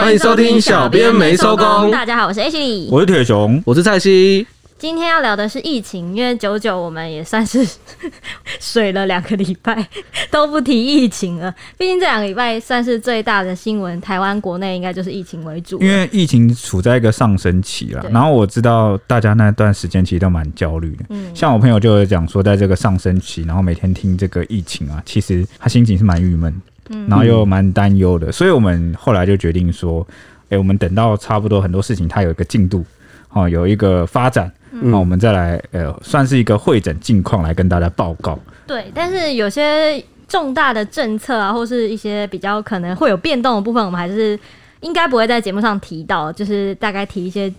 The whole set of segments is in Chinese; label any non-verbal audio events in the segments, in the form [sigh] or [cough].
欢迎收听小编没收工。大家好，我是 H 李，我是铁熊，我是蔡西。今天要聊的是疫情，因为九九我们也算是 [laughs] 水了两个礼拜，都不提疫情了。毕竟这两个礼拜算是最大的新闻，台湾国内应该就是疫情为主。因为疫情处在一个上升期了，然后我知道大家那段时间其实都蛮焦虑的。嗯，像我朋友就有讲说，在这个上升期，然后每天听这个疫情啊，其实他心情是蛮郁闷，嗯，然后又蛮担忧的。所以我们后来就决定说，哎，我们等到差不多很多事情它有一个进度，哦，有一个发展。那、嗯、我们再来，呃，算是一个会诊近况来跟大家报告。对，但是有些重大的政策啊，或是一些比较可能会有变动的部分，我们还是应该不会在节目上提到，就是大概提一些。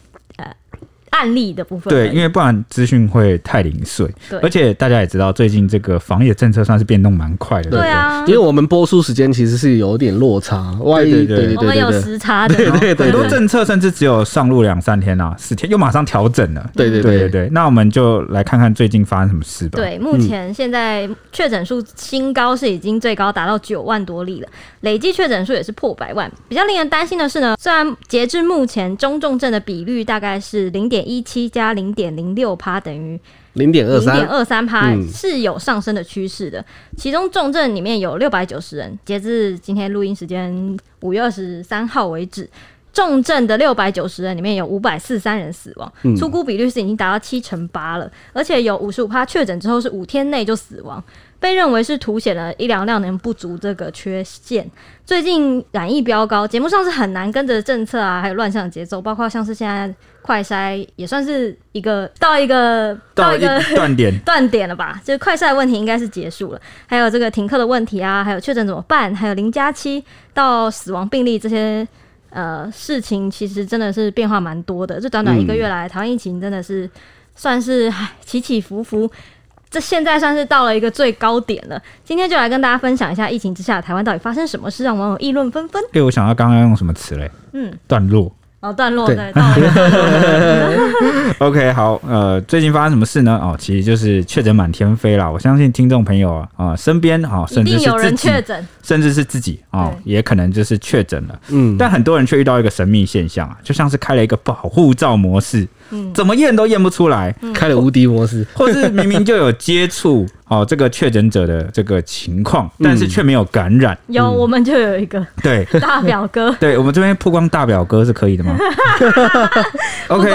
案例的部分，对，因为不然资讯会太零碎。对，而且大家也知道，最近这个防疫的政策算是变动蛮快的。对啊，因为我们播出时间其实是有点落差，万一对对对，我们有时差的。对对对，很多政策甚至只有上路两三天啊，四天又马上调整了。对对对对，那我们就来看看最近发生什么事吧。对，目前现在确诊数新高是已经最高达到九万多例了，累计确诊数也是破百万。比较令人担心的是呢，虽然截至目前中重症的比率大概是零点一七加零点零六趴，等于零点二三，零点二三趴是有上升的趋势的。其中重症里面有六百九十人，截至今天录音时间五月二十三号为止，重症的六百九十人里面有五百四十三人死亡，出估比率是已经达到七成八了，而且有五十五趴确诊之后是五天内就死亡。被认为是凸显了医疗量能不足这个缺陷。最近染疫飙高，节目上是很难跟着政策啊，还有乱象的节奏，包括像是现在快筛也算是一个到一个到一个断点 [laughs] 断点了吧？就是快筛问题应该是结束了，还有这个停课的问题啊，还有确诊怎么办？还有零加七到死亡病例这些呃事情，其实真的是变化蛮多的。这短短一个月来，台湾疫情真的是算是起起伏伏。这现在算是到了一个最高点了。今天就来跟大家分享一下疫情之下台湾到底发生什么事，让网友议论纷纷。对，我想到刚刚用什么词嘞？嗯，段落。哦，段落对。对 [laughs] OK，好，呃，最近发生什么事呢？哦，其实就是确诊满天飞了。我相信听众朋友啊，啊，身边啊，甚至是有人确诊，甚至是自己啊，也可能就是确诊了。嗯，但很多人却遇到一个神秘现象啊，就像是开了一个保护罩模式。嗯，怎么验都验不出来，嗯、开了无敌模式，或是明明就有接触 [laughs] 哦，这个确诊者的这个情况，但是却没有感染。有，嗯、我们就有一个对。[laughs] 大表哥，[laughs] 对我们这边曝光大表哥是可以的吗？OK，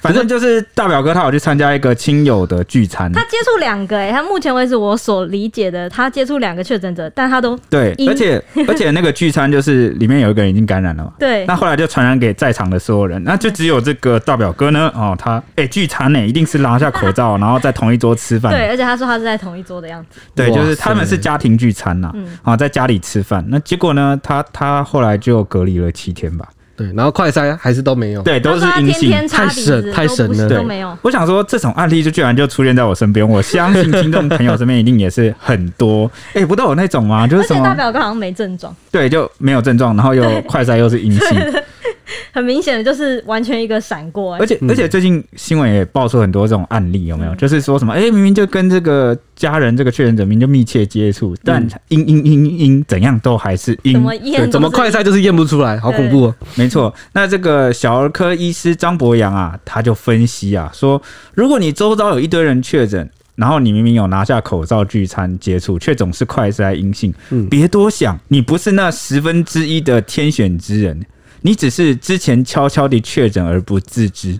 反正就是大表哥，他有去参加一个亲友的聚餐，他接触两个哎、欸，他目前为止我所理解的，他接触两个确诊者，但他都对，而且而且那个聚餐就是里面有一个人已经感染了嘛，对，那后来就传染给在场的所有人，那就只有这个大表哥呢。哦，他哎、欸、聚餐呢，一定是拿下口罩，[laughs] 然后在同一桌吃饭。对，而且他说他是在同一桌的样子。对，就是他们是家庭聚餐呐，啊，在家里吃饭。那结果呢，他他后来就隔离了七天吧。对，然后快筛还是都没有。对，都是阴性，太神太神了。都没有。我想说，这种案例就居然就出现在我身边，我相信听众朋友身边一定也是很多。[laughs] 哎、欸，不都有那种吗？就是什么？大表哥好像没症状。对，就没有症状，然后又快筛又是阴性。[laughs] [laughs] 很明显的就是完全一个闪过，而且而且最近新闻也爆出很多这种案例，有没有？就是说什么，哎，明明就跟这个家人这个确诊者明明就密切接触，但阴阴阴阴怎样都还是阴，怎么验？怎么快筛就是验不出来，好恐怖哦！没错，那这个小儿科医师张博洋啊，他就分析啊，说如果你周遭有一堆人确诊，然后你明明有拿下口罩聚餐接触，却总是快筛阴性，别多想，你不是那十分之一的天选之人。你只是之前悄悄地确诊而不自知。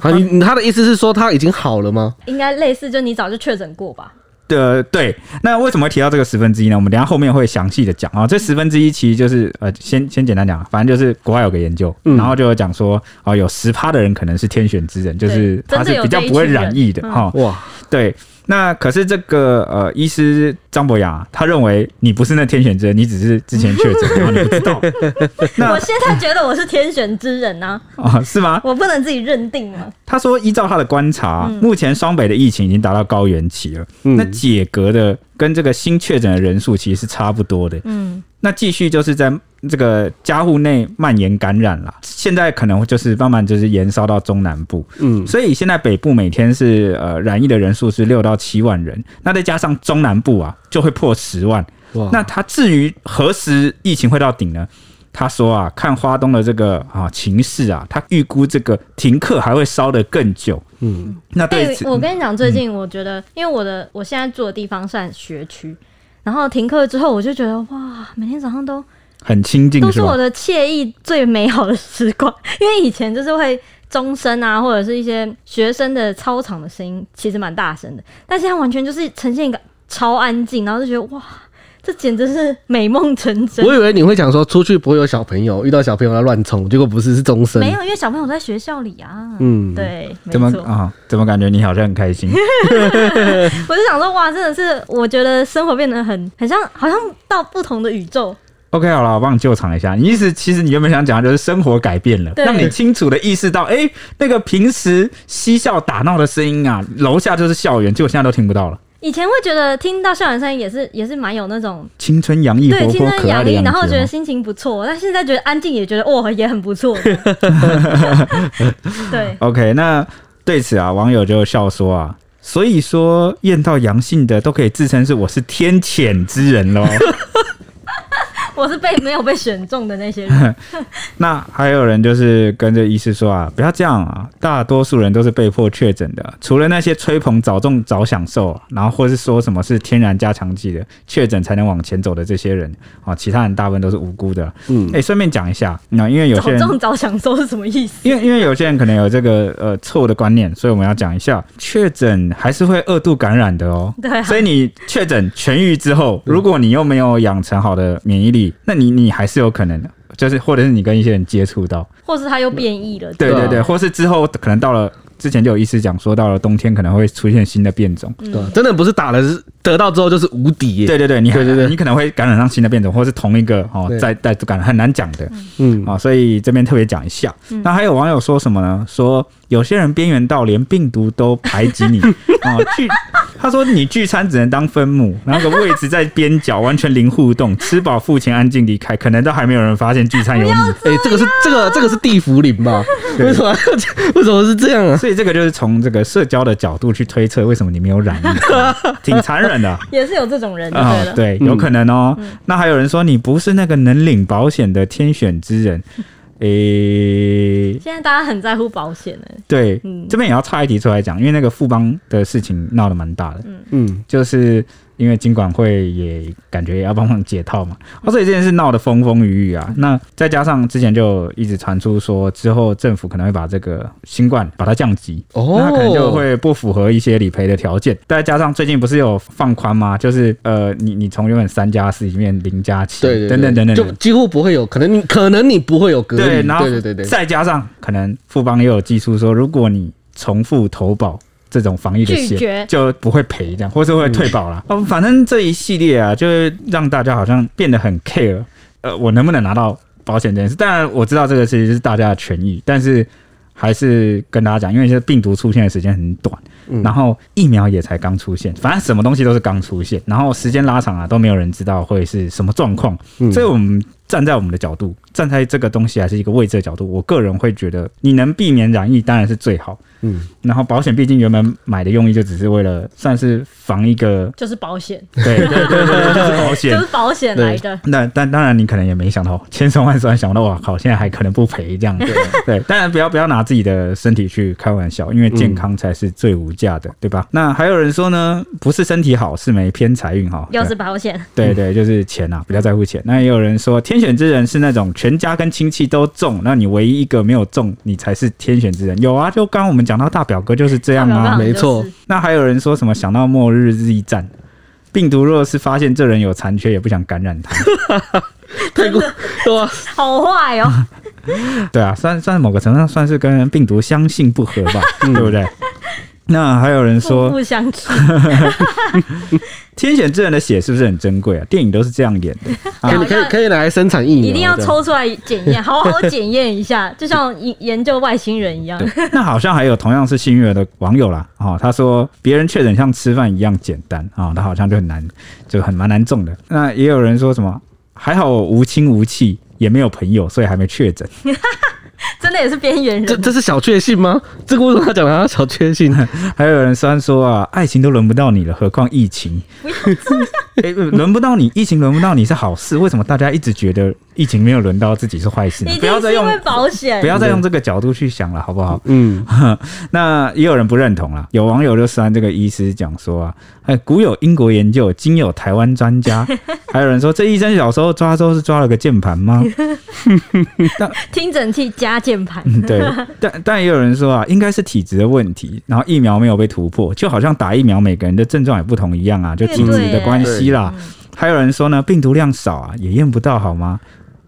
啊，你他的意思是说他已经好了吗？应该类似，就你早就确诊过吧？对对。那为什么会提到这个十分之一呢？我们等下后面会详细的讲啊。这十分之一其实就是呃，先先简单讲，反正就是国外有个研究，然后就有讲说啊，有十趴的人可能是天选之人，就是他是比较不会染疫的哈。哇，对。那可是这个呃，医师张博雅，他认为你不是那天选之人，你只是之前确诊，然后你不知道。[laughs] 那我现在觉得我是天选之人呢？啊，[laughs] 是吗？我不能自己认定吗？他说，依照他的观察，目前双北的疫情已经达到高原期了。嗯，那解隔的跟这个新确诊的人数其实是差不多的。嗯，那继续就是在。这个家户内蔓延感染了，现在可能就是慢慢就是延烧到中南部，嗯，所以现在北部每天是呃染疫的人数是六到七万人，那再加上中南部啊就会破十万，哇，那它至于何时疫情会到顶呢？他说啊，看花东的这个啊情势啊，他预估这个停课还会烧得更久。嗯，那对、欸，我跟你讲，最近我觉得，嗯、因为我的我现在住的地方算学区，然后停课之后，我就觉得哇，每天早上都很清静，都是我的惬意最美好的时光。因为以前就是会钟声啊，或者是一些学生的操场的声音，其实蛮大声的，但现在完全就是呈现一个。超安静，然后就觉得哇，这简直是美梦成真。我以为你会讲说出去不会有小朋友，遇到小朋友要乱冲，结果不是，是钟声。没有，因为小朋友在学校里啊。嗯，对。怎么啊？怎么感觉你好像很开心？[laughs] 我就想说，哇，真的是，我觉得生活变得很很像，好像到不同的宇宙。OK，好了，我帮你救场一下。你意思其实你原本想讲的就是生活改变了，让你清楚的意识到，哎、欸，那个平时嬉笑打闹的声音啊，楼下就是校园，结果现在都听不到了。以前会觉得听到校园声音也是也是蛮有那种青春洋溢、对青春洋溢，然后觉得心情不错。但现在觉得安静，也觉得哦也很不错。[laughs] [laughs] 对，OK，那对此啊，网友就笑说啊，所以说验到阳性的都可以自称是我是天谴之人喽。我是被没有被选中的那些人。[laughs] 那还有人就是跟着医师说啊，不要这样啊，大多数人都是被迫确诊的，除了那些吹捧早中早享受，然后或是说什么是天然加强剂的确诊才能往前走的这些人啊，其他人大部分都是无辜的。嗯，哎、欸，顺便讲一下，那因为有些人早中早享受是什么意思？因为因为有些人可能有这个呃错误的观念，所以我们要讲一下，确诊还是会二度感染的哦。对、啊，所以你确诊痊愈之后，如果你又没有养成好的免疫力。那你你还是有可能的，就是或者是你跟一些人接触到，或是他又变异了，对对对，或是之后可能到了之前就有医师讲说，到了冬天可能会出现新的变种，对，真的不是打了是得到之后就是无敌耶，对对对，你对对对，你可能会感染上新的变种，或是同一个哦，在在感染很难讲的，嗯啊，所以这边特别讲一下。那还有网友说什么呢？说有些人边缘到连病毒都排挤你啊，[laughs] 去。他说：“你聚餐只能当分母，然后个位置在边角，完全零互动，[laughs] 吃饱付钱，安静离开，可能都还没有人发现聚餐有你。哎、欸，这个是这个这个是地府灵吧？为什么为什么是这样啊？所以这个就是从这个社交的角度去推测，为什么你没有染疫，[laughs] 挺残忍的。也是有这种人对、哦，对，有可能哦。嗯、那还有人说你不是那个能领保险的天选之人。”诶、欸，现在大家很在乎保险呢。对，嗯、这边也要插一题出来讲，因为那个富邦的事情闹得蛮大的。嗯嗯，就是。因为金管会也感觉也要帮忙解套嘛，所以这件事闹得风风雨雨啊。那再加上之前就一直传出说，之后政府可能会把这个新冠把它降级，哦，那可能就会不符合一些理赔的条件。再加上最近不是有放宽吗？就是呃，你你从原本三加四里面零加七，对等等等等，就几乎不会有可能你可能你不会有隔离，对，然后对对对，再加上可能富邦也有技术说，如果你重复投保。这种防疫的险就不会赔这样，或是会退保啦。哦、嗯，反正这一系列啊，就是让大家好像变得很 care。呃，我能不能拿到保险这件事？当然我知道这个其实是大家的权益，但是还是跟大家讲，因为这病毒出现的时间很短，嗯、然后疫苗也才刚出现，反正什么东西都是刚出现，然后时间拉长了都没有人知道会是什么状况。嗯、所以我们站在我们的角度，站在这个东西还是一个位置的角度，我个人会觉得，你能避免染疫当然是最好。嗯，然后保险毕竟原本买的用意就只是为了算是防一个，就是保险，对对对对，[laughs] 就是保险，就是保险来的。那但当然你可能也没想到，千算万算想到哇靠，现在还可能不赔这样子。[laughs] 对，当然不要不要拿自己的身体去开玩笑，因为健康才是最无价的，对吧？那还有人说呢，不是身体好，是没偏财运哈，又是保险。对对，就是钱啊，比较在乎钱。那也有人说，天选之人是那种全家跟亲戚都中，那你唯一一个没有中，你才是天选之人。有啊，就刚刚我们讲。到大表哥就是这样啊，没错。那还有人说什么想到末日日一战，病毒若是发现这人有残缺，也不想感染他，[laughs] 太过对吧？好坏哦。[laughs] 对啊，算算某个程度上算是跟病毒相性不合吧，对不对？那还有人说不相信。[laughs] 天选之人的血是不是很珍贵啊？电影都是这样演的，可以可以可以来生产疫苗，一定要抽出来检验，好好检验一下，就像研研究外星人一样。那好像还有同样是幸运儿的网友啦，啊，他说别人确诊像吃饭一样简单啊，他好像就很难，就很蛮难中的。那也有人说什么还好我无亲无戚，也没有朋友，所以还没确诊。[laughs] [laughs] 真的也是边缘人，这这是小确幸吗？这个为什么他讲他小确幸呢？[laughs] 还有人虽然说啊，爱情都轮不到你了，何况疫情？哎，[laughs] 轮不到你，疫情轮不到你是好事，为什么大家一直觉得疫情没有轮到自己是坏事，不要再用保险，不要再用这个角度去想了，好不好？嗯，[laughs] 那也有人不认同了，有网友就说这个医师讲说啊，哎，古有英国研究，今有台湾专家，[laughs] 还有人说这医生小时候抓周是抓了个键盘吗？[laughs] 听诊器加键盘，对，但但也有人说啊，应该是体质的问题，然后疫苗没有被突破，就好像打疫苗每个人的症状也不同一样啊，就体质的关系啦。还有人说呢，病毒量少啊，也验不到好吗？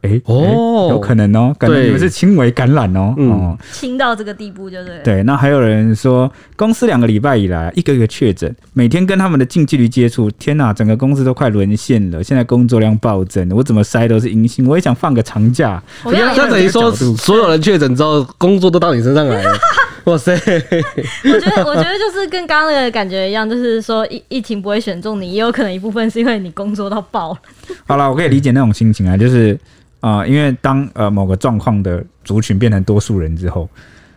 哎、欸、哦，有可能哦，感觉你们是轻微感染哦，哦，轻到这个地步就对。对，那还有人说，公司两个礼拜以来一个一个确诊，每天跟他们的近距离接触，天哪，整个公司都快沦陷了。现在工作量暴增，我怎么筛都是阴性，我也想放个长假。那等于说，所有人确诊之后，[laughs] 工作都到你身上来了。哇塞！[laughs] 我觉得，我觉得就是跟刚刚那个感觉一样，就是说疫疫情不会选中你，也有可能一部分是因为你工作到爆了。[laughs] 好了，我可以理解那种心情啊，就是啊、呃，因为当呃某个状况的族群变成多数人之后。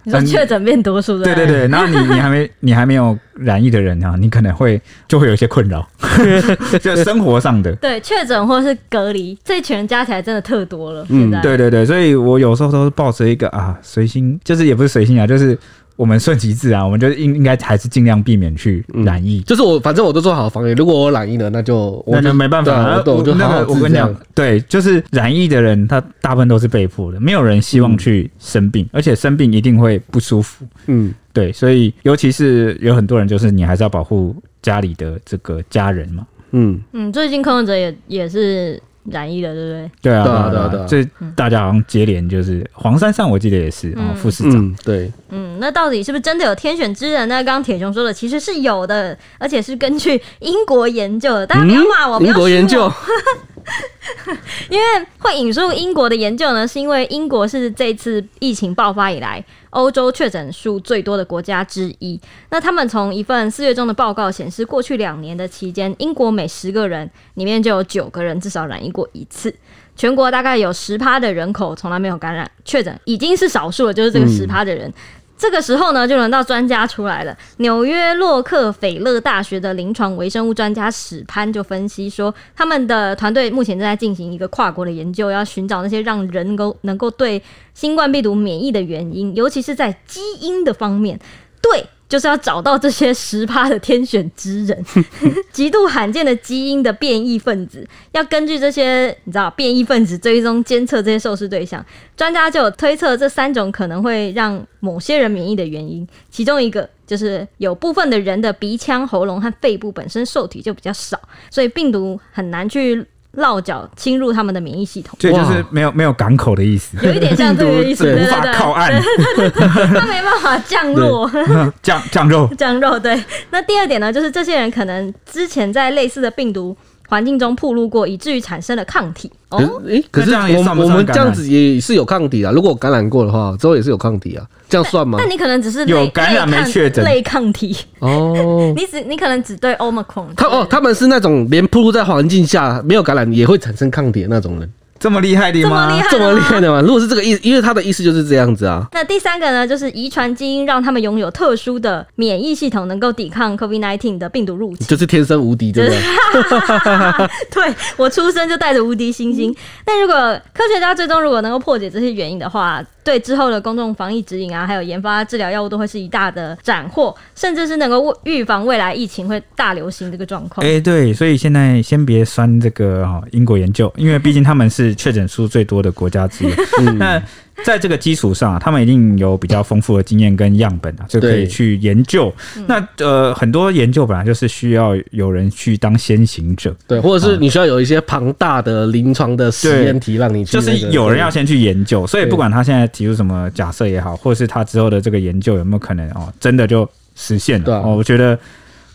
你说确诊变多数，对对对，[laughs] 然后你你还没你还没有染疫的人啊，你可能会就会有一些困扰，就生活上的。对，确诊或是隔离，这一群人加起来真的特多了。嗯，对对对，所以我有时候都是抱着一个啊随心，就是也不是随心啊，就是。我们顺其自然，我们就应应该还是尽量避免去染疫。嗯、就是我反正我都做好防疫，如果我染疫了，那就那就没办法了。我就好好我跟你讲，对，就是染疫的人，他大部分都是被迫的，没有人希望去生病，嗯、而且生病一定会不舒服。嗯，对，所以尤其是有很多人，就是你还是要保护家里的这个家人嘛。嗯嗯，最近柯文哲也也是。染疫了，对不对？对啊，对啊，对啊，对啊。这大家好像接连就是黄山上，我记得也是啊，副市长。对，嗯，那到底是不是真的有天选之人呢？刚刚铁雄说的其实是有的，而且是根据英国研究的。大家不要骂我，英国研究。[laughs] [laughs] 因为会引述英国的研究呢，是因为英国是这次疫情爆发以来欧洲确诊数最多的国家之一。那他们从一份四月中的报告显示，过去两年的期间，英国每十个人里面就有九个人至少染疫过一次。全国大概有十趴的人口从来没有感染确诊，已经是少数了，就是这个十趴的人。这个时候呢，就轮到专家出来了。纽约洛克菲勒大学的临床微生物专家史潘就分析说，他们的团队目前正在进行一个跨国的研究，要寻找那些让人能够能够对新冠病毒免疫的原因，尤其是在基因的方面。对。就是要找到这些十趴的天选之人，[laughs] 极度罕见的基因的变异分子，要根据这些你知道变异分子追踪监测这些受试对象，专家就有推测这三种可能会让某些人免疫的原因，其中一个就是有部分的人的鼻腔、喉咙和肺部本身受体就比较少，所以病毒很难去。落脚侵入他们的免疫系统，这就是没有没有港口的意思，有一点像这个意思，无法靠岸，[laughs] 他没办法降落，[laughs] 降降肉，降肉。对，那第二点呢，就是这些人可能之前在类似的病毒环境中暴露过，以至于产生了抗体。哦，诶，可是我们我们这样子也是有抗体啊，如果感染过的话，之后也是有抗体啊。这样算吗？那你可能只是有感染没确诊类抗体哦。[laughs] 你只你可能只对 Omicron。他哦，他们是那种连暴露在环境下没有感染也会产生抗体的那种人。这么厉害的吗？这么厉害的吗？如果是这个意思，因为他的意思就是这样子啊。那第三个呢，就是遗传基因让他们拥有特殊的免疫系统，能够抵抗 COVID-19 的病毒入侵，就是天生无敌，对不 [laughs] 对？对，[laughs] 我出生就带着无敌星星。但如果科学家最终如果能够破解这些原因的话，对之后的公众防疫指引啊，还有研发治疗药物都会是一大的斩获，甚至是能够预防未来疫情会大流行这个状况。哎，对，所以现在先别酸这个哈英国研究，因为毕竟他们是。确诊数最多的国家之一，[laughs] 嗯、那 [laughs] 在这个基础上、啊，他们一定有比较丰富的经验跟样本啊，就可以去研究。那呃，很多研究本来就是需要有人去当先行者，对，或者是你需要有一些庞大的临床的实验体让你去、那个，就是有人要先去研究。所以不管他现在提出什么假设也好，或者是他之后的这个研究有没有可能哦，真的就实现了？哦，我觉得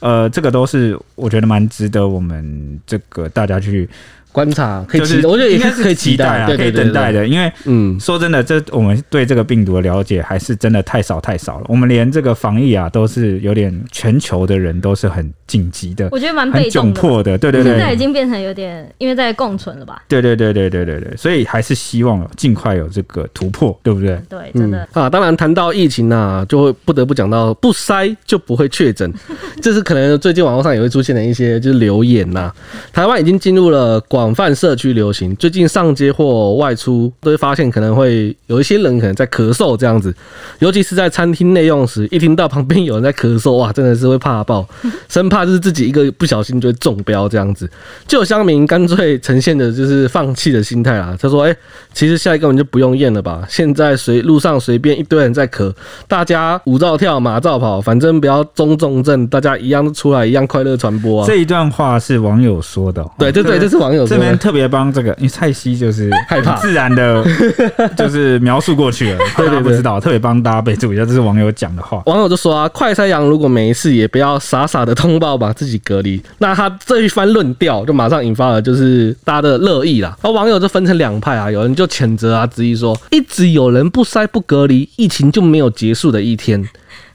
呃，这个都是我觉得蛮值得我们这个大家去。观察可以期，我觉得应也是可以期待啊，可以等待的。因为，嗯，说真的，这我们对这个病毒的了解还是真的太少太少了。我们连这个防疫啊，都是有点全球的人都是很紧急的，我觉得蛮被动的，窘迫的。对对对，现在已经变成有点，因为在共存了吧？对对对对对对对，所以还是希望尽快有这个突破，对不对？对，真的啊。当然，谈到疫情呢，就会不得不讲到不筛就不会确诊，[laughs] 这是可能最近网络上也会出现现了一些就是流言呐。台湾已经进入了广泛社区流行，最近上街或外出都会发现可能会有一些人可能在咳嗽这样子，尤其是在餐厅内用时，一听到旁边有人在咳嗽，哇，真的是会怕爆，生怕就是自己一个不小心就会中标这样子。就有乡民干脆呈现的就是放弃的心态啊，他说：“哎，其实下一个根本就不用验了吧？现在随路上随便一堆人在咳，大家舞照跳，马照跑，反正不要中重症，大家一样出来，一样快乐传播啊。”这一段话是网友说的，对对对，这是网友说的。这边特别帮这个，因为蔡西就是害怕，自然的，[laughs] 就是描述过去了，对对，不知道，特别帮大家备注一下，这是网友讲的话。网友就说啊，快筛阳如果没事，也不要傻傻的通报把自己隔离。那他这一番论调，就马上引发了就是大家的热议啦。而网友就分成两派啊，有人就谴责啊，质疑说，一直有人不筛不隔离，疫情就没有结束的一天。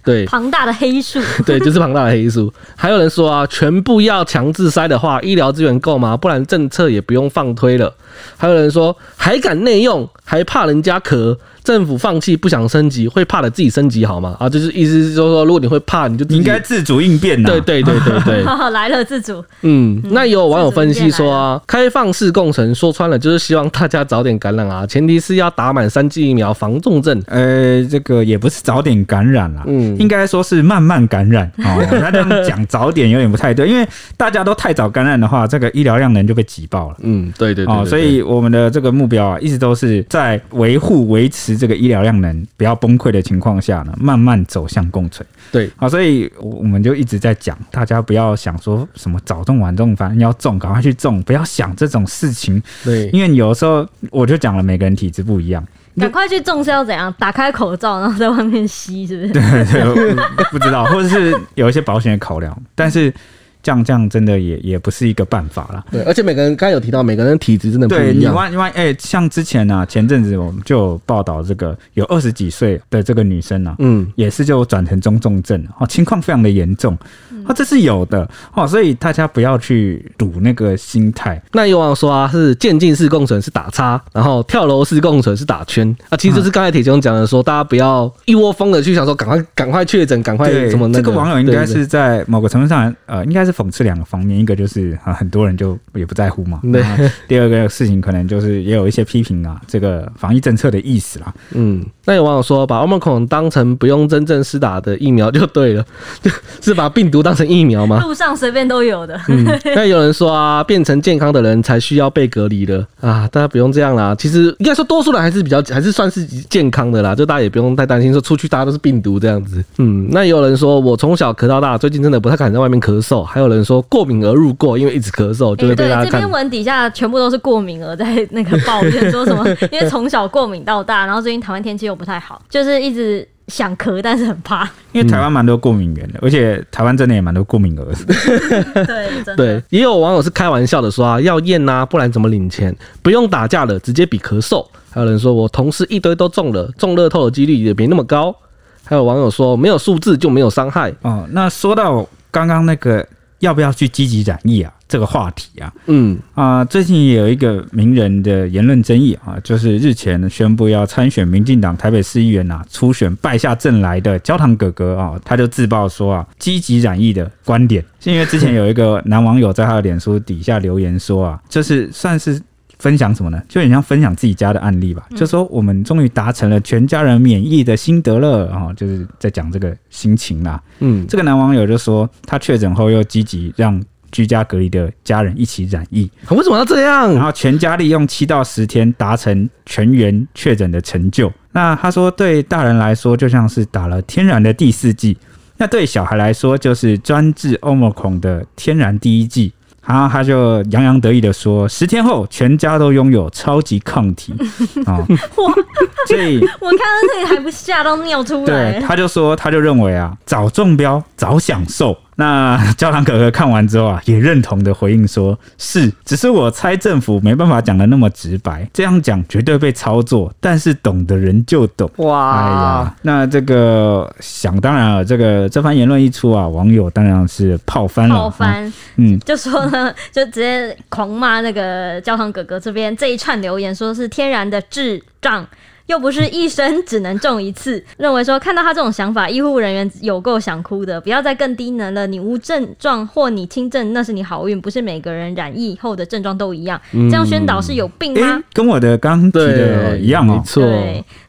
对，庞大的黑数，[laughs] 对，就是庞大的黑数。还有人说啊，全部要强制筛的话，医疗资源够吗？不然政策也不用放推了。还有人说，还敢内用，还怕人家咳。政府放弃不想升级，会怕的自己升级好吗？啊，就是意思是说说，如果你会怕，你就应该自主应变呐。对对对对对，[laughs] 来了自主。嗯，那有网友分析说啊，开放式共存，说穿了就是希望大家早点感染啊，前提是要打满三剂疫苗防重症。呃，这个也不是早点感染啦，嗯，应该说是慢慢感染。[laughs] 哦，那这样讲早点有点不太对，因为大家都太早感染的话，这个医疗量能就被挤爆了。嗯，对对对，哦，所以我们的这个目标啊，一直都是在维护维持。这个医疗量能不要崩溃的情况下呢，慢慢走向共存。对，好，所以我们就一直在讲，大家不要想说什么早种晚种，反正要种赶快去种，不要想这种事情。对，因为有时候我就讲了，每个人体质不一样，赶快去种是要怎样？打开口罩然后在外面吸，是不是？对对，不知道，或者是有一些保险的考量，但是。这样这样真的也也不是一个办法啦。对，而且每个人刚才有提到，每个人体质真的不一样。对，你万一万哎，像之前呢、啊，前阵子我们就有报道这个有二十几岁的这个女生呢、啊，嗯，也是就转成中重症哦，情况非常的严重。哦，这是有的哦，所以大家不要去赌那个心态。那有网友说啊，是渐进式共存是打叉，然后跳楼式共存是打圈啊。其实就是刚才铁兄讲的说，大家不要一窝蜂的去想说赶快赶快确诊，赶快什么那个。这个网友应该是在某个程度上，呃，应该是讽刺两个方面，一个就是啊，很多人就也不在乎嘛。对。第二个事情可能就是也有一些批评啊，这个防疫政策的意思啦。嗯。那有网友说，把 Omicron 当成不用真正施打的疫苗就对了，[laughs] 是把病毒当成疫苗吗？路上随便都有的。嗯，那有人说啊，变成健康的人才需要被隔离的啊，大家不用这样啦。其实应该说，多数人还是比较还是算是健康的啦，就大家也不用太担心说出去大家都是病毒这样子。嗯，那也有人说我从小咳到大，最近真的不太敢在外面咳嗽。还有人说过敏而入过，因为一直咳嗽就会被大家看。这篇文底下全部都是过敏而在那个抱怨说什么，[laughs] 因为从小过敏到大，然后最近台湾天气又不太好，就是一直。想咳，但是很怕，[laughs] 因为台湾蛮多过敏源的，而且台湾真的也蛮多过敏儿的。对，真的。对，也有网友是开玩笑的说啊，要验呐，不然怎么领钱？不用打架了，直接比咳嗽。还有人说我同事一堆都中了，中乐透的几率也没那么高。还有网友说，没有数字就没有伤害。哦，那说到刚刚那个要不要去积极染疫啊？这个话题啊，嗯啊、呃，最近也有一个名人的言论争议啊，就是日前宣布要参选民进党台北市议员啊，初选败下阵来的焦糖哥哥啊，他就自曝说啊，积极染疫的观点，是因为之前有一个男网友在他的脸书底下留言说啊，就是算是分享什么呢？就很像分享自己家的案例吧，就说我们终于达成了全家人免疫的心得了啊，就是在讲这个心情啦。嗯，这个男网友就说他确诊后又积极让。居家隔离的家人一起染疫，为什么要这样？然后全家利用七到十天达成全员确诊的成就。那他说，对大人来说就像是打了天然的第四剂，那对小孩来说就是专治 Omicron 的天然第一剂。然后他就洋洋得意的说，十天后全家都拥有超级抗体啊！哇，[laughs] 所以我看到这里还不吓到尿出来。对，他就说，他就认为啊，早中标早享受。那焦糖哥哥看完之后啊，也认同的回应说：“是，只是我猜政府没办法讲的那么直白，这样讲绝对被操作，但是懂的人就懂。”哇，哎呀，那这个想当然了，这个这番言论一出啊，网友当然是泡翻了，泡翻，嗯，就说呢，就直接狂骂那个焦糖哥哥这边这一串留言，说是天然的智障。又不是一生只能中一次。认为说看到他这种想法，医护人员有够想哭的。不要再更低能了，你无症状或你轻症，那是你好运，不是每个人染疫后的症状都一样。这样宣导是有病吗？欸、跟我的刚提的一样哦。没错。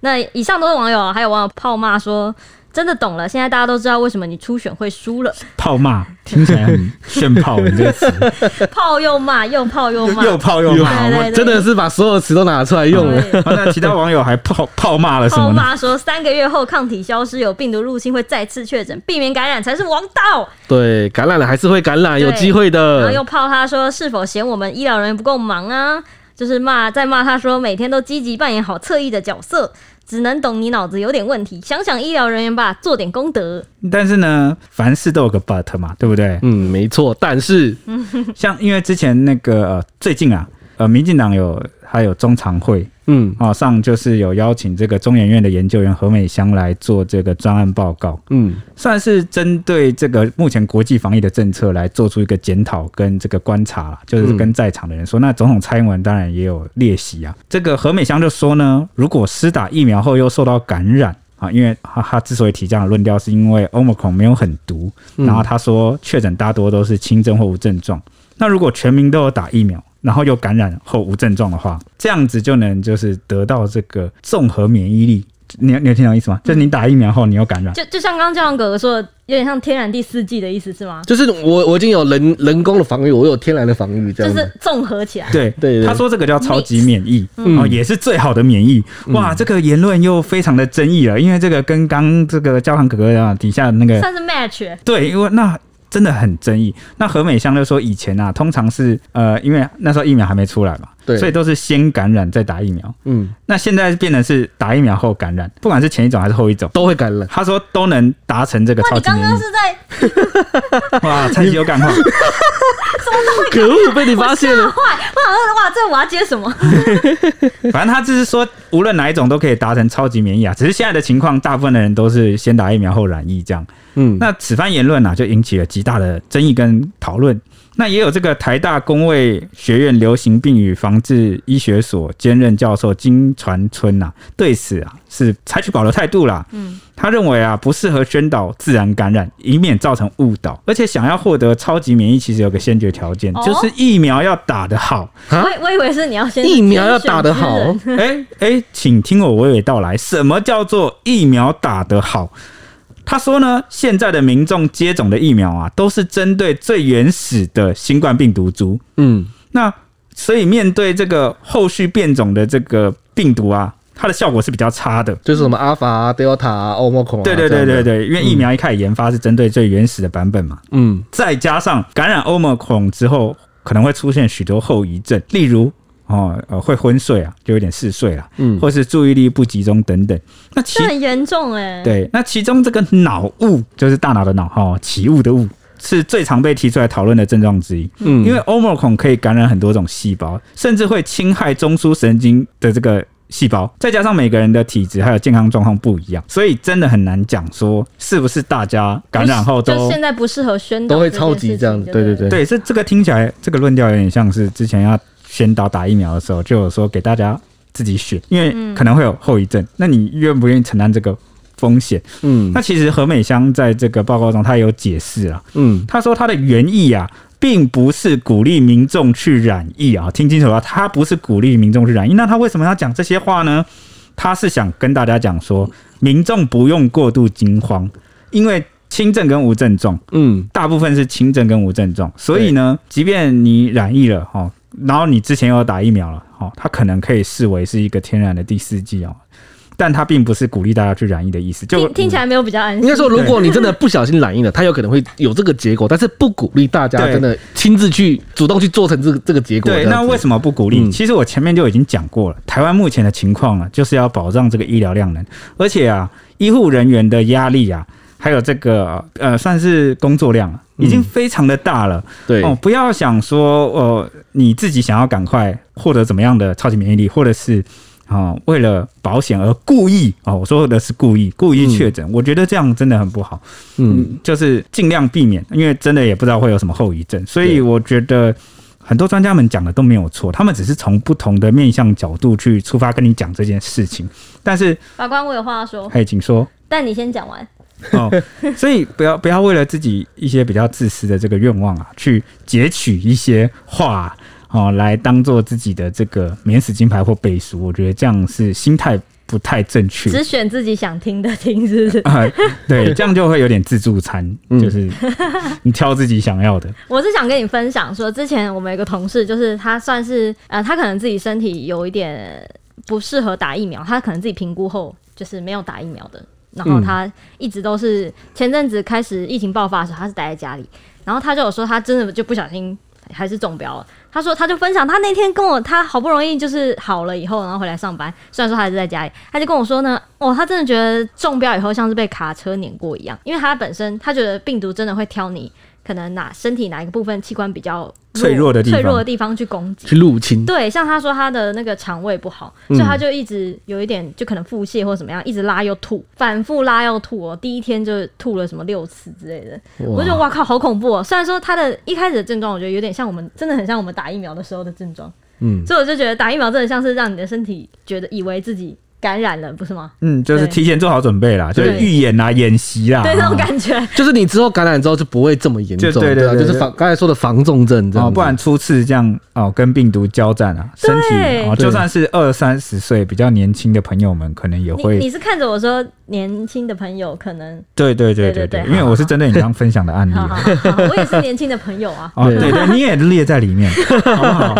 那以上都是网友，还有网友炮骂说。真的懂了，现在大家都知道为什么你初选会输了。炮骂听起来很炫炮，这个词，[laughs] 炮又骂，又炮又骂，又炮又骂，我真的是把所有词都拿出来用了。那其他网友还炮炮骂了什么？炮骂说三个月后抗体消失，有病毒入侵会再次确诊，避免感染才是王道。对，感染了还是会感染，有机会的。然后又炮他说是否嫌我们医疗人员不够忙啊？就是骂在骂他说每天都积极扮演好侧翼的角色。只能懂你脑子有点问题，想想医疗人员吧，做点功德。但是呢，凡事都有个 but 嘛，对不对？嗯，没错。但是，[laughs] 像因为之前那个呃，最近啊，呃，民进党有。还有中常会，嗯，啊，上就是有邀请这个中研院的研究员何美香来做这个专案报告，嗯，算是针对这个目前国际防疫的政策来做出一个检讨跟这个观察，就是跟在场的人说，那总统蔡英文当然也有列席啊。这个何美香就说呢，如果施打疫苗后又受到感染啊，因为他他之所以提这样的论调，是因为 Omicron 没有很毒，然后他说确诊大多都是轻症或无症状，那如果全民都有打疫苗。然后又感染后无症状的话，这样子就能就是得到这个综合免疫力。你你有听懂意思吗？就是你打疫苗后你又感染，就就像刚刚教皇哥哥说的，有点像天然第四季的意思是吗？就是我我已经有人人工的防御，我有天然的防御，这样就是综合起来。对对，他说这个叫超级免疫，嗯、哦，也是最好的免疫。嗯、哇，这个言论又非常的争议了，因为这个跟刚这个教堂哥哥啊底下那个算是 match。对，因为那。真的很争议。那何美香就说，以前啊，通常是呃，因为那时候疫苗还没出来嘛，对，所以都是先感染再打疫苗。嗯，那现在变成是打疫苗后感染，不管是前一种还是后一种都会感染。他说都能达成这个超级免疫。哇，你刚刚是在 [laughs] 哇，超级有感化。[laughs] 可恶，被你发现了！坏，我想说，哇，这我要接什么？[laughs] 反正他就是说，无论哪一种都可以达成超级免疫啊。只是现在的情况，大部分的人都是先打疫苗后染疫这样。嗯，那此番言论啊，就引起了极大的争议跟讨论。那也有这个台大公卫学院流行病与防治医学所兼任教授金传春呐，对此啊是采取保留态度啦。嗯，他认为啊不适合宣导自然感染，以免造成误导。而且想要获得超级免疫，其实有个先决条件，就是疫苗要打得好。我我以为是你要先疫苗要打得好。哎哎，请听我娓娓道来，什么叫做疫苗打得好？他说呢，现在的民众接种的疫苗啊，都是针对最原始的新冠病毒株。嗯，那所以面对这个后续变种的这个病毒啊，它的效果是比较差的。就是什么阿尔法、德尔塔、欧莫孔。对对对对对，因为疫苗一开始研发是针对最原始的版本嘛。嗯，再加上感染欧莫孔之后，可能会出现许多后遗症，例如。哦，呃，会昏睡啊，就有点嗜睡啊，嗯，或是注意力不集中等等。那其很严重哎。对，那其中这个脑雾，就是大脑的脑哈，起雾的雾，是最常被提出来讨论的症状之一。嗯，因为 Omicron 可以感染很多种细胞，甚至会侵害中枢神经的这个细胞。再加上每个人的体质还有健康状况不一样，所以真的很难讲说是不是大家感染后都就现在不适合宣导，都会超级这样子。对对对，对，是这个听起来这个论调有点像是之前要。宣导打疫苗的时候，就有说给大家自己选，因为可能会有后遗症。嗯、那你愿不愿意承担这个风险？嗯，那其实何美香在这个报告中，他有解释啊。嗯，他说他的原意啊，并不是鼓励民众去染疫啊，听清楚了，他不是鼓励民众去染疫。那他为什么要讲这些话呢？他是想跟大家讲说，民众不用过度惊慌，因为轻症跟无症状，嗯，大部分是轻症跟无症状，所以呢，即便你染疫了，哈。然后你之前有打疫苗了，哦，它可能可以视为是一个天然的第四剂哦，但它并不是鼓励大家去染疫的意思。就听，听起来没有比较安心。应该说，如果你真的不小心染疫了，它有可能会有这个结果，但是不鼓励大家真的亲自去主动去做成这个这个结果。对，那为什么不鼓励？嗯、其实我前面就已经讲过了，台湾目前的情况啊，就是要保障这个医疗量能，而且啊，医护人员的压力啊。还有这个呃，算是工作量已经非常的大了。嗯、对哦，不要想说呃，你自己想要赶快获得怎么样的超级免疫力，或者是啊、呃，为了保险而故意哦，我说的是故意故意确诊，嗯、我觉得这样真的很不好。嗯，就是尽量避免，因为真的也不知道会有什么后遗症，所以我觉得很多专家们讲的都没有错，他们只是从不同的面向角度去出发跟你讲这件事情。但是法官，我有话要说，嘿，请说。但你先讲完。[laughs] 哦，所以不要不要为了自己一些比较自私的这个愿望啊，去截取一些话哦来当做自己的这个免死金牌或背书。我觉得这样是心态不太正确。只选自己想听的听，是不是？啊，[laughs] 对，[laughs] 这样就会有点自助餐，就是你挑自己想要的。我是想跟你分享说，之前我们有个同事，就是他算是呃，他可能自己身体有一点不适合打疫苗，他可能自己评估后就是没有打疫苗的。然后他一直都是前阵子开始疫情爆发的时候，他是待在家里。然后他就有说，他真的就不小心还是中标了。他说，他就分享他那天跟我，他好不容易就是好了以后，然后回来上班。虽然说他还是在家里，他就跟我说呢，哦，他真的觉得中标以后像是被卡车碾过一样，因为他本身他觉得病毒真的会挑你。可能哪身体哪一个部分器官比较脆弱的地方，脆弱的地方去攻击、去入侵。对，像他说他的那个肠胃不好，嗯、所以他就一直有一点，就可能腹泻或怎么样，一直拉又吐，反复拉又吐哦。第一天就吐了什么六次之类的，我就觉得哇靠，好恐怖哦。虽然说他的一开始的症状，我觉得有点像我们，真的很像我们打疫苗的时候的症状。嗯，所以我就觉得打疫苗真的像是让你的身体觉得以为自己。感染了不是吗？嗯，就是提前做好准备啦，就是预演啦、演习啦，对那种感觉，就是你之后感染之后就不会这么严重，对对对，就是防刚才说的防重症这样，不然初次这样哦跟病毒交战啊，身体哦就算是二三十岁比较年轻的朋友们，可能也会。你是看着我说年轻的朋友可能？对对对对对，因为我是针对你刚刚分享的案例，我也是年轻的朋友啊，哦对对，你也列在里面，[laughs] 好不好？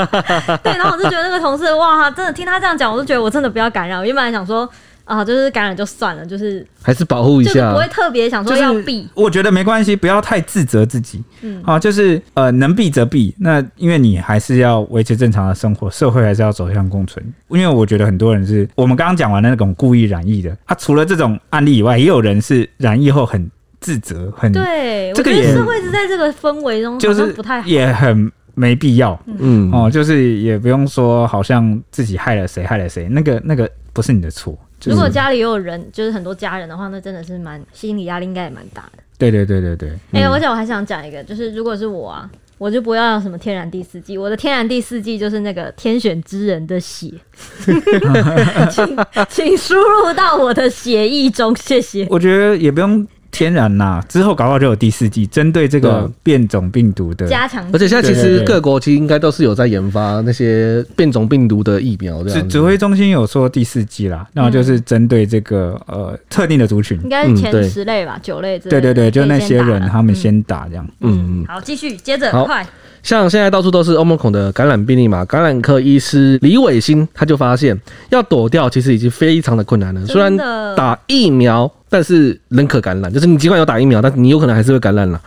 对，然后我就觉得那个同事哇，真的听他这样讲，我就觉得我真的不要感染，我原本还想说。啊，就是感染就算了，就是还是保护一下，不会特别想说要避。我觉得没关系，不要太自责自己。嗯，啊，就是呃，能避则避。那因为你还是要维持正常的生活，社会还是要走向共存。因为我觉得很多人是我们刚刚讲完的那种故意染疫的，他、啊、除了这种案例以外，也有人是染疫后很自责，很对。这个也社会是在这个氛围中，就是不太好，也很没必要。嗯哦，就是也不用说好像自己害了谁，害了谁，那个那个不是你的错。如果家里也有人，就是很多家人的话，那真的是蛮心理压力，应该也蛮大的。对对对对对。哎、欸，而且我还想讲一个，就是如果是我啊，我就不要什么天然第四季，我的天然第四季就是那个天选之人的血，[laughs] 请请输入到我的血液中，谢谢。我觉得也不用。天然呐、啊，之后搞不好就有第四季，针对这个变种病毒的加强。而且现在其实各国其实应该都是有在研发那些变种病毒的疫苗这样。指指挥中心有说第四季啦，然后就是针对这个呃特定的族群，应该是前十类吧，九类。对对对，就那些人他们先打这样。嗯嗯。好，继续接着快。像现在到处都是欧盟孔的感染病例嘛，感染科医师李伟新他就发现，要躲掉其实已经非常的困难了。虽然打疫苗，但是仍可感染，就是你尽管有打疫苗，但你有可能还是会感染了。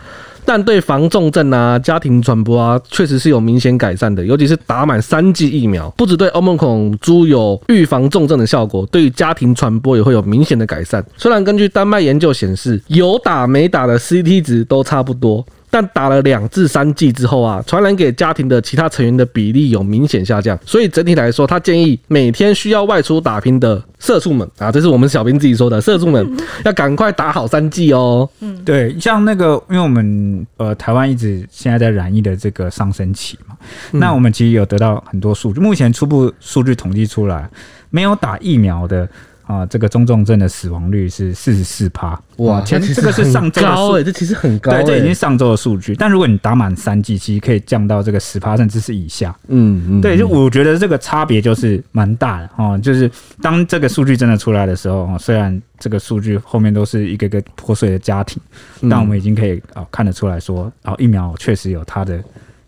但对防重症啊、家庭传播啊，确实是有明显改善的。尤其是打满三剂疫苗，不止对欧盟孔株有预防重症的效果，对于家庭传播也会有明显的改善。虽然根据丹麦研究显示，有打没打的 CT 值都差不多。但打了两至三剂之后啊，传染给家庭的其他成员的比例有明显下降，所以整体来说，他建议每天需要外出打拼的社畜们啊，这是我们小兵自己说的，社畜们要赶快打好三剂哦。嗯，对，像那个，因为我们呃台湾一直现在在染疫的这个上升期嘛，那我们其实有得到很多数据，目前初步数据统计出来，没有打疫苗的。啊，这个中重症的死亡率是四十四趴，哇，前这个是上周的数，这其实很高，对，这已经上周的数据。但如果你打满三剂，其实可以降到这个十趴甚至是以下。嗯嗯，对，就我觉得这个差别就是蛮大的哦。就是当这个数据真的出来的时候，虽然这个数据后面都是一个个破碎的家庭，但我们已经可以啊看得出来说，哦疫苗确实有它的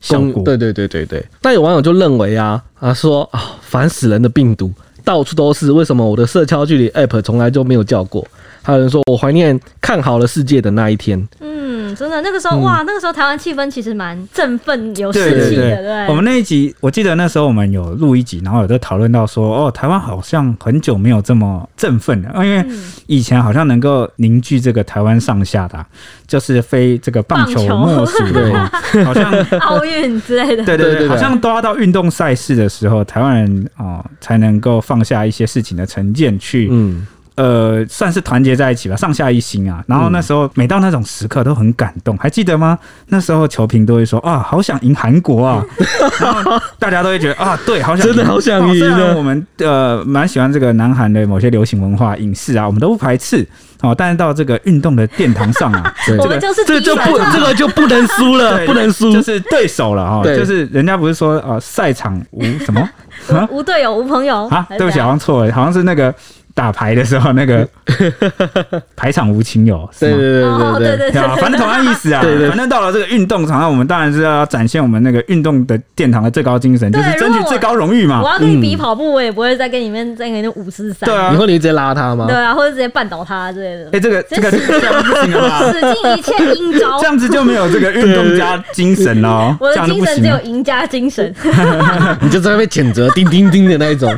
效果。对对对对对。但有网友就认为啊，他说啊，烦死人的病毒。到处都是，为什么我的社交距离 App 从来就没有叫过？还有人说我怀念看好了世界的那一天。嗯，真的，那个时候、嗯、哇，那个时候台湾气氛其实蛮振奋、有士气的。对，我们那一集，我记得那时候我们有录一集，然后有在讨论到说，哦，台湾好像很久没有这么振奋了，因为以前好像能够凝聚这个台湾上下的，就是非这个棒球莫属的，好像 [laughs] 奥运之类的。对对对，好像都要到运动赛事的时候，台湾人啊、呃、才能够放下一些事情的成见去。嗯。呃，算是团结在一起吧，上下一心啊。然后那时候每到那种时刻都很感动，还记得吗？那时候球评都会说啊，好想赢韩国 [laughs] 啊，然后大家都会觉得啊，对，好想真的好想赢。虽然我们呃蛮喜欢这个南韩的某些流行文化、影视啊，我们都不排斥哦。但是到这个运动的殿堂上啊，[laughs] 这个就是这个就不这个就不能输了，不能输，就是对手了啊。就是人家不是说啊，赛场无什么 [laughs] 无队友无朋友啊？对不起，好像错了，好像是那个。打牌的时候，那个 [laughs] 排场无情友，对对对对对对，反正同样意思啊。对对，反正到了这个运动场上，我们当然是要展现我们那个运动的殿堂的最高精神，就是争取最高荣誉嘛。我要跟你比跑步，我也不会再跟你们在跟你五四三。对啊，以后你直接拉他吗？对啊，或者直接绊倒他之类的。哎，这个这个这样不行啊！使尽一切阴招，这样子就没有这个运动家精神了。[laughs] 我的精神只有赢家精神。[laughs] 你就在被谴责，叮叮叮的那一种。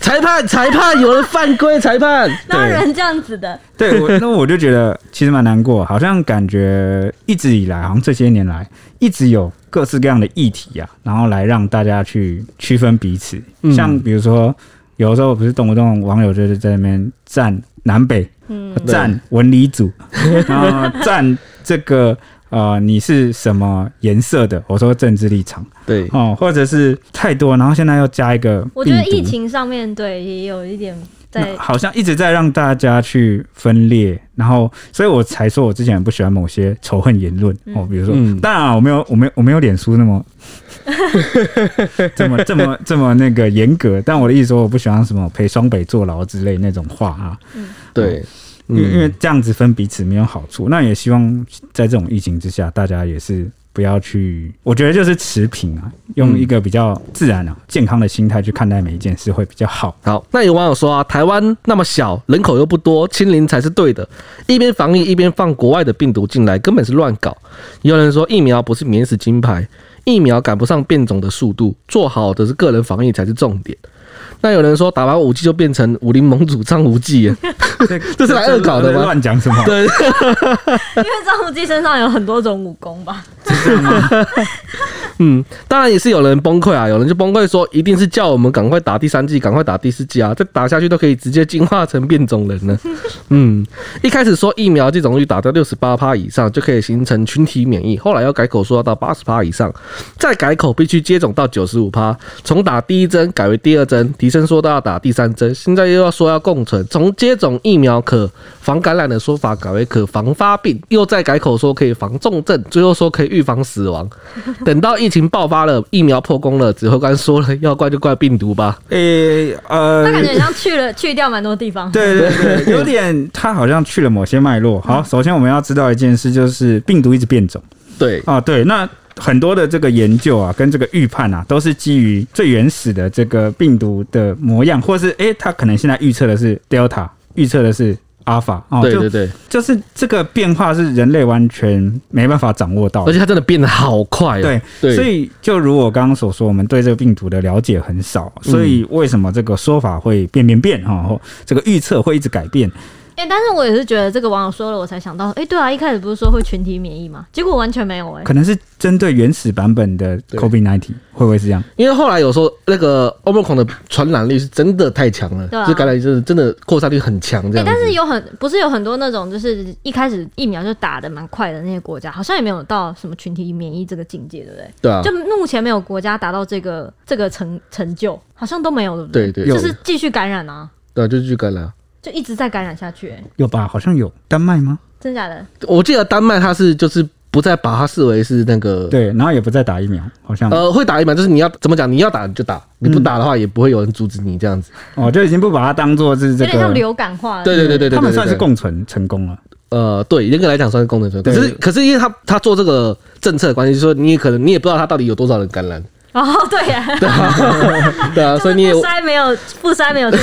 裁判，裁判，有人犯规，裁判。[laughs] 当然这样子的，对，我那我就觉得其实蛮难过，好像感觉一直以来，好像这些年来一直有各式各样的议题啊，然后来让大家去区分彼此。嗯、像比如说，有的时候不是动不动网友就是在那边站南北，嗯，站文理组，[laughs] 然后站这个呃你是什么颜色的？我说政治立场，对哦，或者是太多，然后现在又加一个，我觉得疫情上面对也有一点。对，好像一直在让大家去分裂，然后，所以我才说我之前很不喜欢某些仇恨言论哦，比如说，嗯、当然啊，我没有，我没有，我没有脸书那么 [laughs] 这么这么这么那个严格，但我的意思说，我不喜欢什么陪双北坐牢之类那种话啊，嗯，对，因为因为这样子分彼此没有好处，那也希望在这种疫情之下，大家也是。不要去，我觉得就是持平啊，用一个比较自然啊、健康的心态去看待每一件事会比较好。好，那有网友说啊，台湾那么小，人口又不多，清零才是对的。一边防疫一边放国外的病毒进来，根本是乱搞。有人说疫苗不是免死金牌，疫苗赶不上变种的速度，做好的是个人防疫才是重点。那有人说打完武器就变成武林盟主张无忌，[laughs] 这是来恶搞的吗？乱讲什么？对，[laughs] 因为张无忌身上有很多种武功吧。[laughs] 嗯，当然也是有人崩溃啊，有人就崩溃说，一定是叫我们赶快打第三季，赶快打第四季啊，再打下去都可以直接进化成变种人了。嗯，一开始说疫苗接种率达到六十八趴以上就可以形成群体免疫，后来要改口说要到八十趴以上，再改口必须接种到九十五趴，从打第一针改为第二针，提升说都要打第三针，现在又要说要共存，从接种疫苗可防感染的说法改为可防发病，又再改口说可以防重症，最后说可以预防死亡，[laughs] 等到疫情爆发了，疫苗破功了，指挥官说了，要怪就怪病毒吧。诶、欸，呃，他感觉像去了去掉蛮多地方。对对对，有点，他好像去了某些脉络。好，首先我们要知道一件事，就是病毒一直变种。对啊，对，那很多的这个研究啊，跟这个预判啊，都是基于最原始的这个病毒的模样，或是诶、欸，他可能现在预测的是 Delta，预测的是。阿尔法，对对对，就是这个变化是人类完全没办法掌握到，而且它真的变得好快。对，所以就如我刚刚所说，我们对这个病毒的了解很少，所以为什么这个说法会变变变哈？或这个预测会一直改变。哎、欸，但是我也是觉得这个网友说了，我才想到，哎、欸，对啊，一开始不是说会群体免疫吗？结果完全没有、欸，哎，可能是针对原始版本的 COVID-19，会不会是这样？因为后来有说那个 Omicron 的传染力是真的太强了，对、啊，就感染就是真的扩散力很强，这样、欸。但是有很不是有很多那种就是一开始疫苗就打的蛮快的那些国家，好像也没有到什么群体免疫这个境界，对不对？对啊，就目前没有国家达到这个这个成成就，好像都没有，对不对？对对，就是继续感染啊，对、啊，就继续感染。就一直在感染下去、欸，有吧？好像有丹麦吗？真假的？我记得丹麦它是就是不再把它视为是那个对，然后也不再打疫苗，好像呃会打疫苗，就是你要怎么讲？你要打你就打，你不打的话也不会有人阻止你这样子。嗯、哦，就已经不把它当做是这个，有点像流感化了。对对对对对，他们算是共存成功了。呃，对，严格来讲算是共存成功。可是可是因为他他做这个政策的关系，就是说你也可能你也不知道他到底有多少人感染。哦，对呀，对啊，对啊，[laughs] 所以你也不筛没有不筛没有对，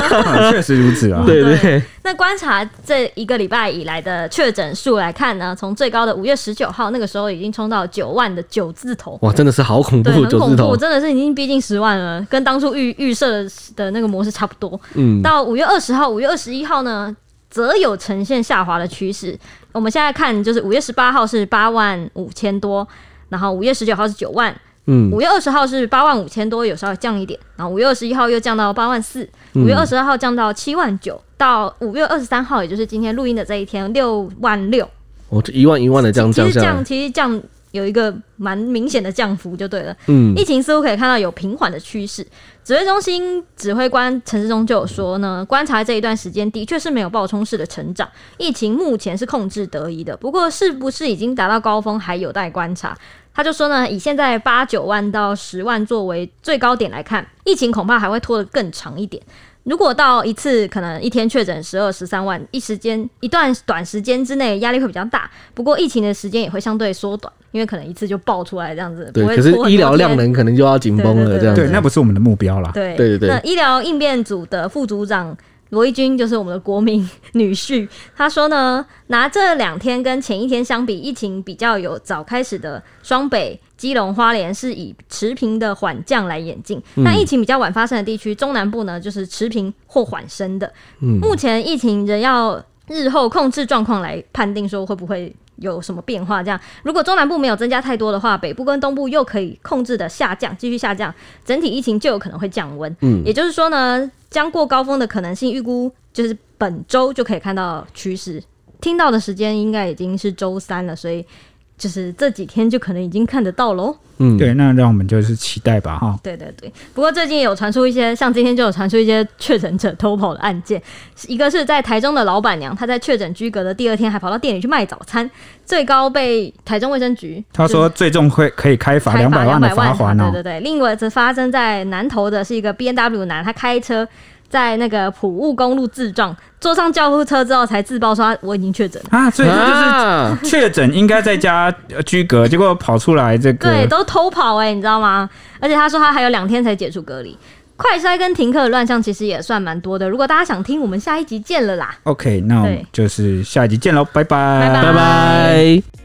[laughs] 确实如此啊。对对，对。[laughs] 那观察这一个礼拜以来的确诊数来看呢，从最高的五月十九号那个时候已经冲到九万的九字头，哇，真的是好恐怖，很恐怖，真的是已经逼近十万了，跟当初预预设的那个模式差不多。嗯，到五月二十号、五月二十一号呢，则有呈现下滑的趋势。我们现在看，就是五月十八号是八万五千多，然后五月十九号是九万。嗯，五月二十号是八万五千多，有稍微降一点，然后五月二十一号又降到八万四，五月二十二号降到七万九，到五月二十三号，也就是今天录音的这一天，六万六。哦，这一万一万的降降下来，其实降，其实降有一个蛮明显的降幅就对了。嗯，疫情似乎可以看到有平缓的趋势。指挥中心指挥官陈志忠就有说呢，观察这一段时间的确是没有暴冲式的成长，疫情目前是控制得宜的。不过是不是已经达到高峰，还有待观察。他就说呢，以现在八九万到十万作为最高点来看，疫情恐怕还会拖得更长一点。如果到一次可能一天确诊十二十三万，一时间一段短时间之内压力会比较大。不过疫情的时间也会相对缩短，因为可能一次就爆出来这样子。对，可是医疗量能可能就要紧绷了，这样子。对，那不是我们的目标啦。对对对对。那医疗应变组的副组长。罗一军就是我们的国民女婿，他说呢，拿这两天跟前一天相比，疫情比较有早开始的双北、基隆、花莲是以持平的缓降来演进，那疫情比较晚发生的地区，中南部呢就是持平或缓升的。目前疫情仍要日后控制状况来判定说会不会。有什么变化？这样，如果中南部没有增加太多的话，北部跟东部又可以控制的下降，继续下降，整体疫情就有可能会降温。嗯，也就是说呢，将过高峰的可能性预估就是本周就可以看到趋势。听到的时间应该已经是周三了，所以。就是这几天就可能已经看得到喽。嗯，对，那让我们就是期待吧，哈。对对对，不过最近有传出一些，像今天就有传出一些确诊者偷跑的案件。一个是在台中的老板娘，她在确诊居隔的第二天还跑到店里去卖早餐，最高被台中卫生局他说最重会可以开罚两百万的罚款哦。对对对，另外则发生在南投的是一个 B N W 男，他开车。在那个普务公路自撞，坐上救护车之后才自爆说我已经确诊啊，所以这就是确诊应该在家居隔，结果跑出来这个对都偷跑哎、欸，你知道吗？而且他说他还有两天才解除隔离，快筛跟停课的乱象其实也算蛮多的。如果大家想听，我们下一集见了啦。OK，那我们就是下一集见喽，拜拜，拜拜。拜拜。